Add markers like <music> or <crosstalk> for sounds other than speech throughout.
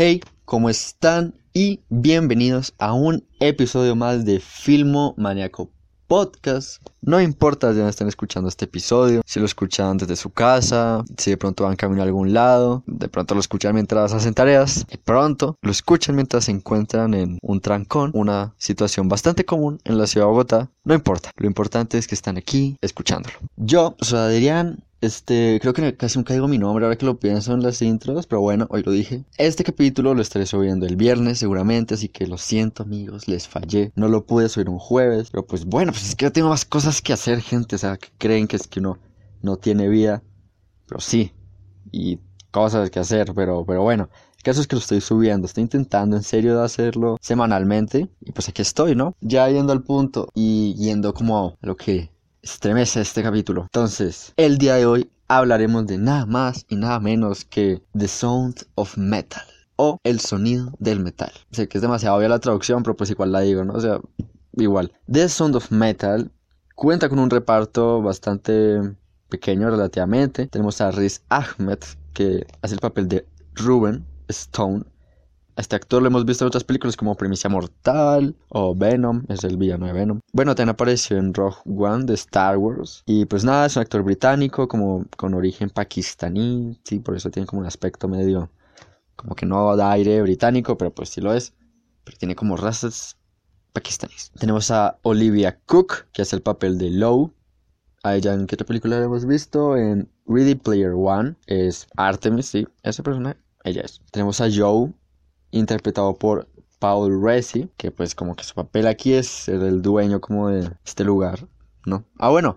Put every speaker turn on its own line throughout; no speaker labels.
Hey, ¿cómo están? Y bienvenidos a un episodio más de Filmo Maníaco Podcast. No importa de dónde estén escuchando este episodio, si lo escuchan desde su casa, si de pronto van camino a algún lado, de pronto lo escuchan mientras hacen tareas, de pronto lo escuchan mientras se encuentran en un trancón, una situación bastante común en la ciudad de Bogotá. No importa, lo importante es que están aquí escuchándolo. Yo soy Adrián, este, creo que casi nunca digo mi nombre ahora que lo pienso en las intros, pero bueno, hoy lo dije. Este capítulo lo estaré subiendo el viernes seguramente, así que lo siento amigos, les fallé. No lo pude subir un jueves, pero pues bueno, pues es que yo tengo más cosas que hacer, gente, o sea, que creen que es que uno no tiene vida, pero sí, y cosas que hacer, pero, pero bueno. El caso es que lo estoy subiendo, estoy intentando en serio de hacerlo semanalmente y pues aquí estoy, ¿no? Ya yendo al punto y yendo como a lo que estremece este capítulo. Entonces, el día de hoy hablaremos de nada más y nada menos que The Sound of Metal o El sonido del metal. Sé que es demasiado obvia la traducción, pero pues igual la digo, ¿no? O sea, igual. The Sound of Metal cuenta con un reparto bastante pequeño relativamente. Tenemos a Riz Ahmed, que hace el papel de Ruben Stone, este actor lo hemos visto en otras películas como Primicia Mortal o Venom, es el villano de Venom. Bueno, también apareció en Rogue One de Star Wars. Y pues nada, es un actor británico como con origen pakistaní, sí, por eso tiene como un aspecto medio como que no da aire británico, pero pues sí lo es. Pero tiene como razas pakistaníes. Tenemos a Olivia Cook, que hace el papel de Low. A ella en qué otra película la hemos visto? En Ready Player One. Es Artemis, sí, esa persona, ella es. Tenemos a Joe, interpretado por Paul Resi, que pues como que su papel aquí es ser el dueño como de este lugar, ¿no? Ah, bueno,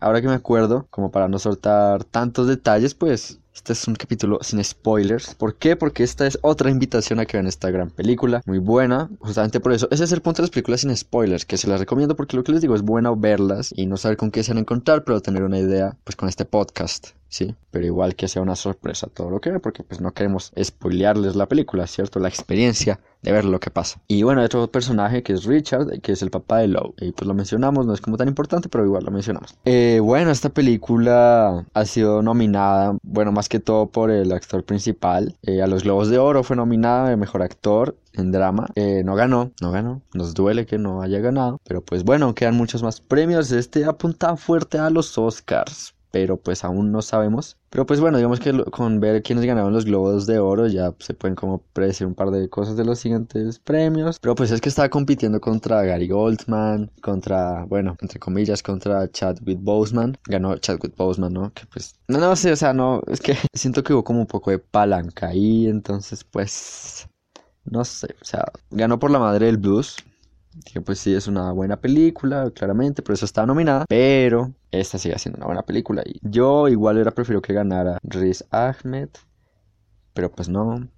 ahora que me acuerdo, como para no soltar tantos detalles, pues este es un capítulo sin spoilers. ¿Por qué? Porque esta es otra invitación a que vean esta gran película. Muy buena. Justamente por eso. Ese es el punto de las películas sin spoilers. Que se las recomiendo porque lo que les digo es bueno verlas y no saber con qué se van a encontrar, pero tener una idea pues con este podcast. Sí, pero igual que sea una sorpresa todo lo que ve, porque pues no queremos spoilearles la película, ¿cierto? La experiencia de ver lo que pasa. Y bueno, hay otro personaje que es Richard, que es el papá de Lowe. Y pues lo mencionamos, no es como tan importante, pero igual lo mencionamos. Eh, bueno, esta película ha sido nominada, bueno, más que todo por el actor principal. Eh, a los Globos de Oro fue nominada de Mejor Actor en drama. Eh, no ganó, no ganó. Nos duele que no haya ganado. Pero pues bueno, quedan muchos más premios. Este apunta fuerte a los Oscars pero pues aún no sabemos. Pero pues bueno, digamos que con ver quiénes ganaron los globos de oro ya se pueden como predecir un par de cosas de los siguientes premios. Pero pues es que estaba compitiendo contra Gary Goldman, contra, bueno, entre comillas, contra Chadwick Boseman. Ganó Chadwick Boseman, ¿no? Que pues, no, no sé, o sea, no, es que <laughs> siento que hubo como un poco de palanca ahí, entonces pues, no sé, o sea, ganó por la madre del blues. Que pues sí, es una buena película, claramente, por eso está nominada. Pero esta sigue siendo una buena película. Y yo igual hubiera preferido que ganara Riz Ahmed. Pero pues no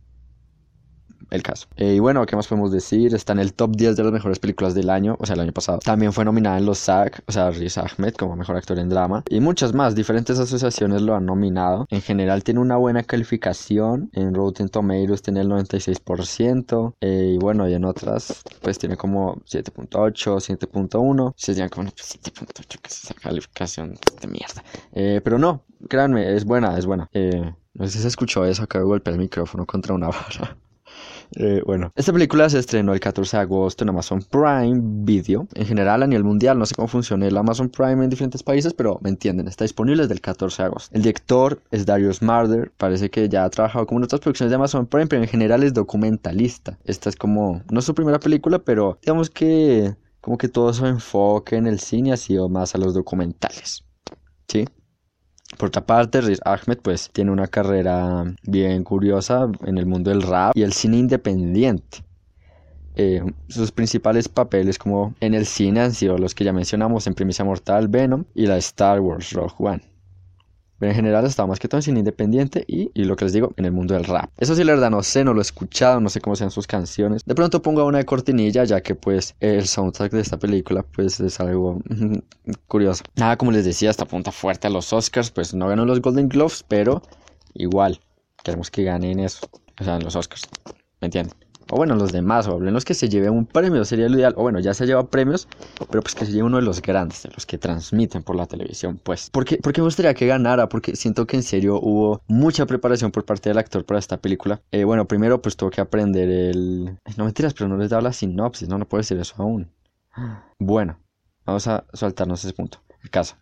el caso. Eh, y bueno, ¿qué más podemos decir? Está en el top 10 de las mejores películas del año, o sea, el año pasado. También fue nominada en los SAG, o sea, Riz Ahmed como mejor actor en drama. Y muchas más, diferentes asociaciones lo han nominado. En general tiene una buena calificación. En Rotten Tomatoes tiene el 96%. Eh, y bueno, y en otras, pues tiene como 7.8, 7.1. Serían como 7.8, que es esa calificación de mierda. Eh, pero no, créanme, es buena, es buena. no sé si se escuchó eso, acabo de golpear el micrófono contra una barra. Eh, bueno, esta película se estrenó el 14 de agosto en Amazon Prime Video. En general, a nivel mundial, no sé cómo funciona el Amazon Prime en diferentes países, pero me entienden, está disponible desde el 14 de agosto. El director es Darius Marder, parece que ya ha trabajado como en otras producciones de Amazon Prime, pero en general es documentalista. Esta es como, no es su primera película, pero digamos que como que todo su enfoque en el cine ha sido más a los documentales. ¿Sí? Por otra parte, Riz Ahmed pues tiene una carrera bien curiosa en el mundo del rap y el cine independiente. Eh, sus principales papeles como en el cine han sido los que ya mencionamos en Primicia Mortal, Venom y la Star Wars Rogue One. Pero en general estaba más que todo en independiente y, y, lo que les digo, en el mundo del rap. Eso sí, la verdad, no sé, no lo he escuchado, no sé cómo sean sus canciones. De pronto pongo una de cortinilla, ya que pues el soundtrack de esta película pues es algo curioso. Nada, como les decía, esta punta fuerte a los Oscars, pues no ganó los Golden Globes, pero igual, queremos que ganen eso, o sea, en los Oscars, ¿me entienden? O bueno, los demás, o hablen los que se lleve un premio, sería lo ideal, o bueno, ya se lleva premios, pero pues que se lleve uno de los grandes, de los que transmiten por la televisión, pues. ¿Por qué, me gustaría que ganara? Porque siento que en serio hubo mucha preparación por parte del actor para esta película. Eh, bueno, primero pues tuvo que aprender el... No mentiras, pero no les da la sinopsis, no, no puedo decir eso aún. Bueno, vamos a saltarnos ese punto. El caso.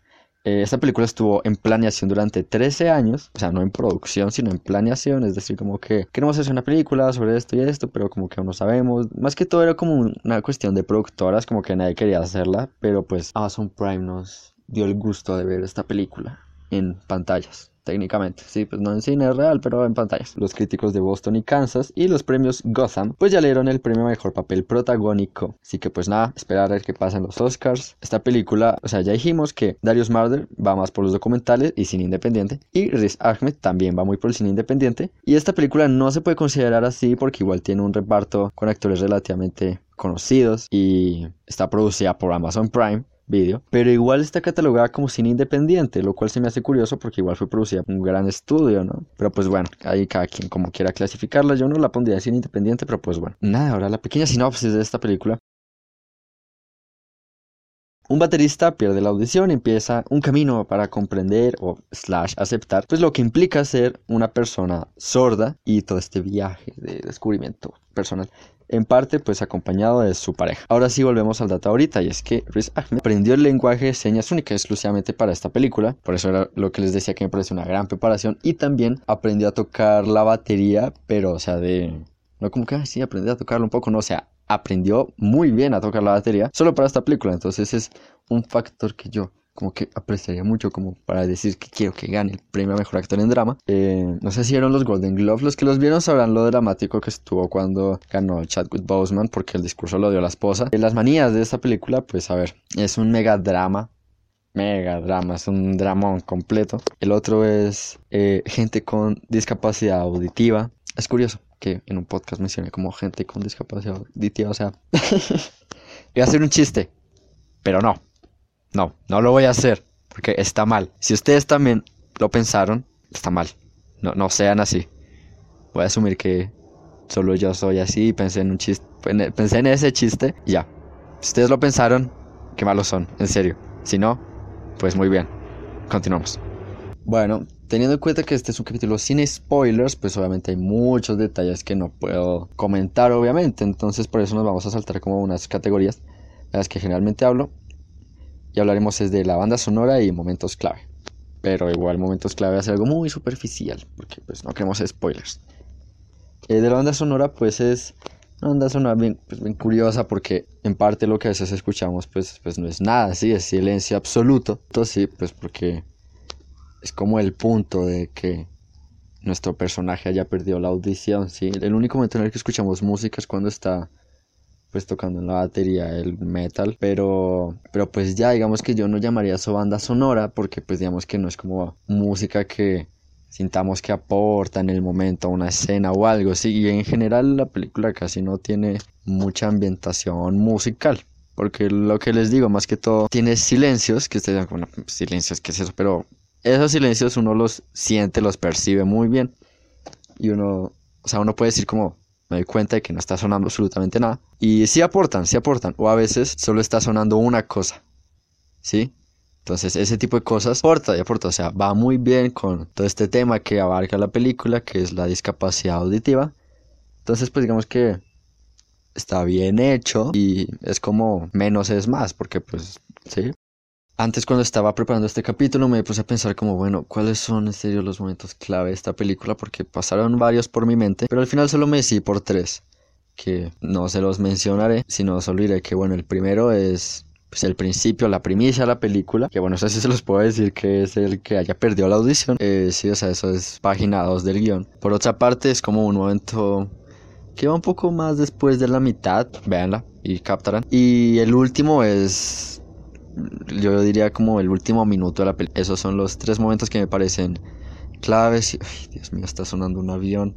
Eh, esta película estuvo en planeación durante 13 años, o sea, no en producción, sino en planeación, es decir, como que queremos hacer una película sobre esto y esto, pero como que no sabemos. Más que todo era como una cuestión de productoras, como que nadie quería hacerla, pero pues Amazon Prime nos dio el gusto de ver esta película en pantallas técnicamente. Sí, pues no en cine real, pero en pantallas. Los críticos de Boston y Kansas y los premios Gotham, pues ya le dieron el premio mejor papel protagónico. Así que pues nada, esperar a ver qué pasa en los Oscars. Esta película, o sea, ya dijimos que Darius Marder va más por los documentales y cine independiente. Y Riz Ahmed también va muy por el cine independiente. Y esta película no se puede considerar así porque igual tiene un reparto con actores relativamente conocidos y está producida por Amazon Prime video, pero igual está catalogada como cine independiente, lo cual se me hace curioso porque igual fue producida por un gran estudio, ¿no? Pero pues bueno, ahí cada quien como quiera clasificarla, yo no la pondría cine independiente, pero pues bueno. Nada, ahora la pequeña sinopsis de esta película. Un baterista pierde la audición y empieza un camino para comprender o slash aceptar pues lo que implica ser una persona sorda y todo este viaje de descubrimiento personal en parte pues acompañado de su pareja. Ahora sí volvemos al dato ahorita y es que Riz Ahmed aprendió el lenguaje de señas única exclusivamente para esta película, por eso era lo que les decía que me parece una gran preparación. Y también aprendió a tocar la batería, pero o sea de... No como que, sí, aprendí a tocarlo un poco, no, o sea, aprendió muy bien a tocar la batería solo para esta película, entonces es un factor que yo como que apreciaría mucho como para decir que quiero que gane el premio a mejor actor en drama. Eh, no sé si eran los Golden Globes, los que los vieron sabrán lo dramático que estuvo cuando ganó Chadwick Boseman porque el discurso lo dio la esposa. Eh, las manías de esta película, pues a ver, es un mega drama. Mega drama, es un dramón completo. El otro es eh, gente con discapacidad auditiva. Es curioso que en un podcast mencione como gente con discapacidad auditiva, o sea, <laughs> iba a hacer un chiste, pero no, no, no lo voy a hacer porque está mal. Si ustedes también lo pensaron, está mal. No, no sean así. Voy a asumir que solo yo soy así y pensé en un chiste, pensé en ese chiste y ya. Si ustedes lo pensaron, qué malos son, en serio. Si no, pues muy bien. Continuamos. Bueno, teniendo en cuenta que este es un capítulo sin spoilers, pues obviamente hay muchos detalles que no puedo comentar, obviamente. Entonces por eso nos vamos a saltar como unas categorías de las que generalmente hablo y hablaremos es de la banda sonora y momentos clave. Pero igual momentos clave hace algo muy superficial, porque pues no queremos spoilers. Eh, de la banda sonora pues es una banda sonora bien, pues, bien curiosa porque en parte lo que a veces escuchamos pues, pues no es nada, sí, es silencio absoluto. Entonces sí, pues porque es como el punto de que nuestro personaje haya perdido la audición, sí. El único momento en el que escuchamos música es cuando está pues tocando en la batería el metal, pero pero pues ya digamos que yo no llamaría eso banda sonora porque pues digamos que no es como música que sintamos que aporta en el momento a una escena o algo, sí, y en general la película casi no tiene mucha ambientación musical. Porque lo que les digo, más que todo, tiene silencios, que ustedes bueno, silencios, ¿qué es eso? Pero esos silencios uno los siente, los percibe muy bien. Y uno, o sea, uno puede decir como, me doy cuenta de que no está sonando absolutamente nada. Y sí aportan, sí aportan. O a veces solo está sonando una cosa. ¿Sí? Entonces ese tipo de cosas aporta y aporta. O sea, va muy bien con todo este tema que abarca la película, que es la discapacidad auditiva. Entonces pues digamos que está bien hecho y es como menos es más, porque pues sí, antes cuando estaba preparando este capítulo me puse a pensar como, bueno, ¿cuáles son en serio los momentos clave de esta película? Porque pasaron varios por mi mente, pero al final solo me decidí por tres, que no se los mencionaré, sino solo diré que, bueno, el primero es pues el principio, la primicia de la película, que bueno, no sé si se los puedo decir que es el que haya perdido la audición, eh, sí, o sea, eso es página 2 del guion. Por otra parte, es como un momento que va un poco más después de la mitad, véanla y captarán. Y el último es yo diría como el último minuto de la película. Esos son los tres momentos que me parecen claves. Ay, Dios mío, está sonando un avión.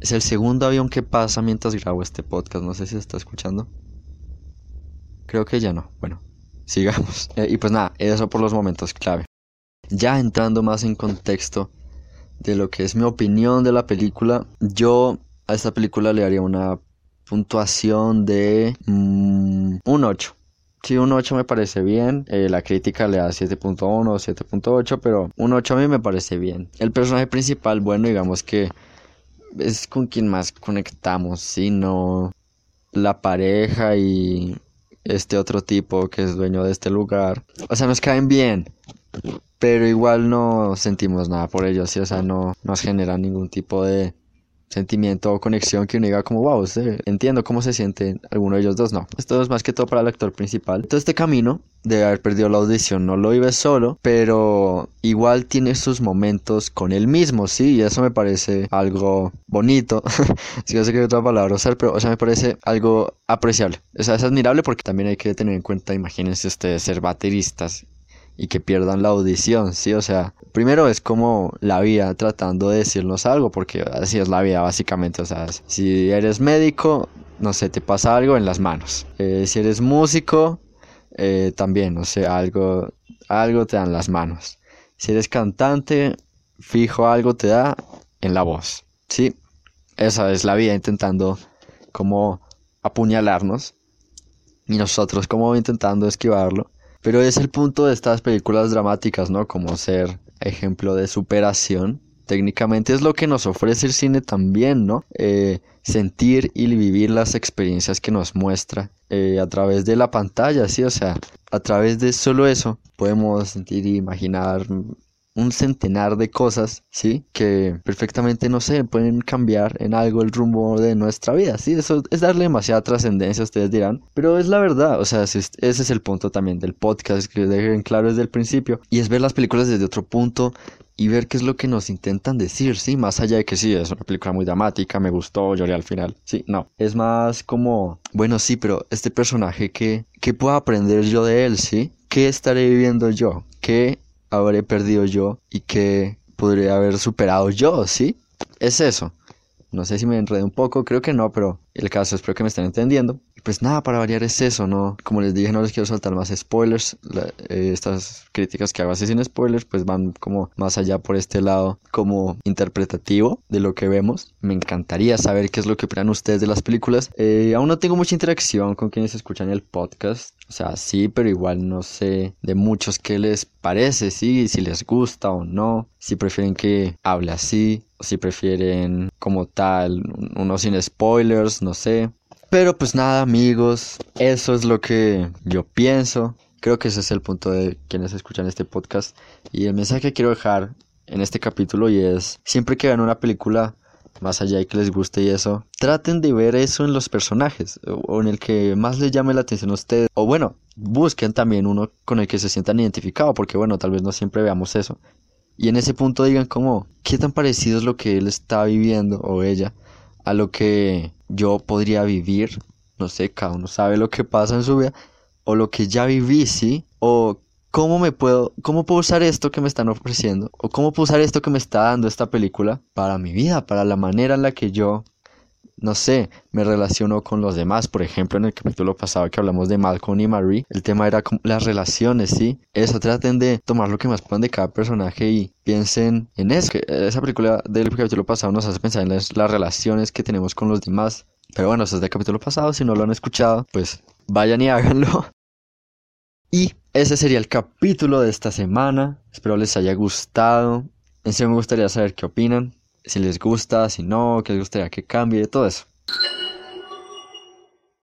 Es el segundo avión que pasa mientras grabo este podcast. No sé si se está escuchando. Creo que ya no. Bueno, <laughs> sigamos. Eh, y pues nada, eso por los momentos clave. Ya entrando más en contexto de lo que es mi opinión de la película, yo a esta película le daría una puntuación de mm, un 8. Sí, un 8 me parece bien. Eh, la crítica le da 7.1 o 7.8, pero un 8 a mí me parece bien. El personaje principal, bueno, digamos que es con quien más conectamos, ¿sí? No la pareja y este otro tipo que es dueño de este lugar. O sea, nos caen bien, pero igual no sentimos nada por ellos, ¿sí? O sea, no nos genera ningún tipo de sentimiento o conexión que uno diga como, wow, entiendo cómo se siente alguno de ellos dos, no. Esto es más que todo para el actor principal. Todo este camino de haber perdido la audición no lo vive solo, pero igual tiene sus momentos con él mismo, sí, y eso me parece algo bonito. <laughs> si no sé qué otra palabra usar, pero o sea, me parece algo apreciable. O sea, es admirable porque también hay que tener en cuenta, imagínense ustedes ser bateristas y que pierdan la audición, ¿sí? O sea, primero es como la vida tratando de decirnos algo, porque así es la vida básicamente, o sea, si eres médico, no sé, te pasa algo en las manos. Eh, si eres músico, eh, también, o sea, algo, algo te dan las manos. Si eres cantante, fijo algo te da en la voz, ¿sí? Esa es la vida intentando como apuñalarnos y nosotros como intentando esquivarlo. Pero es el punto de estas películas dramáticas, ¿no? Como ser ejemplo de superación. Técnicamente es lo que nos ofrece el cine también, ¿no? Eh, sentir y vivir las experiencias que nos muestra eh, a través de la pantalla, ¿sí? O sea, a través de solo eso podemos sentir e imaginar un centenar de cosas, ¿sí? Que perfectamente, no sé, pueden cambiar en algo el rumbo de nuestra vida, ¿sí? Eso es darle demasiada trascendencia, ustedes dirán, pero es la verdad, o sea, ese es el punto también del podcast, que dejen claro desde el principio, y es ver las películas desde otro punto y ver qué es lo que nos intentan decir, ¿sí? Más allá de que sí, es una película muy dramática, me gustó, lloré al final, sí, no, es más como, bueno, sí, pero este personaje, ¿qué, qué puedo aprender yo de él, ¿sí? ¿Qué estaré viviendo yo? ¿Qué habré perdido yo y que podría haber superado yo, ¿sí? Es eso. No sé si me enredé un poco, creo que no, pero el caso espero que me estén entendiendo. Pues nada, para variar es eso, ¿no? Como les dije, no les quiero saltar más spoilers. Eh, estas críticas que hago así sin spoilers, pues van como más allá por este lado, como interpretativo de lo que vemos. Me encantaría saber qué es lo que opinan ustedes de las películas. Eh, aún no tengo mucha interacción con quienes escuchan el podcast. O sea, sí, pero igual no sé de muchos qué les parece, sí, si les gusta o no, si prefieren que hable así, o si prefieren como tal, uno sin spoilers, no sé. Pero pues nada, amigos, eso es lo que yo pienso. Creo que ese es el punto de quienes escuchan este podcast. Y el mensaje que quiero dejar en este capítulo y es, siempre que vean una película, más allá de que les guste y eso, traten de ver eso en los personajes o en el que más les llame la atención a ustedes. O bueno, busquen también uno con el que se sientan identificados, porque bueno, tal vez no siempre veamos eso. Y en ese punto digan como, ¿qué tan parecido es lo que él está viviendo o ella a lo que yo podría vivir? No sé, cada uno sabe lo que pasa en su vida o lo que ya viví, ¿sí? O ¿cómo me puedo, cómo puedo usar esto que me están ofreciendo? ¿O cómo puedo usar esto que me está dando esta película para mi vida, para la manera en la que yo, no sé, me relaciono con los demás? Por ejemplo, en el capítulo pasado que hablamos de Malcolm y Marie, el tema era las relaciones, ¿sí? Eso, traten de tomar lo que más puedan de cada personaje y piensen en eso. esa película del capítulo pasado nos hace pensar en las, las relaciones que tenemos con los demás. Pero bueno, eso es del capítulo pasado, si no lo han escuchado, pues vayan y háganlo. <laughs> Y ese sería el capítulo de esta semana. Espero les haya gustado. En serio me gustaría saber qué opinan. Si les gusta, si no, qué les gustaría que cambie, todo eso.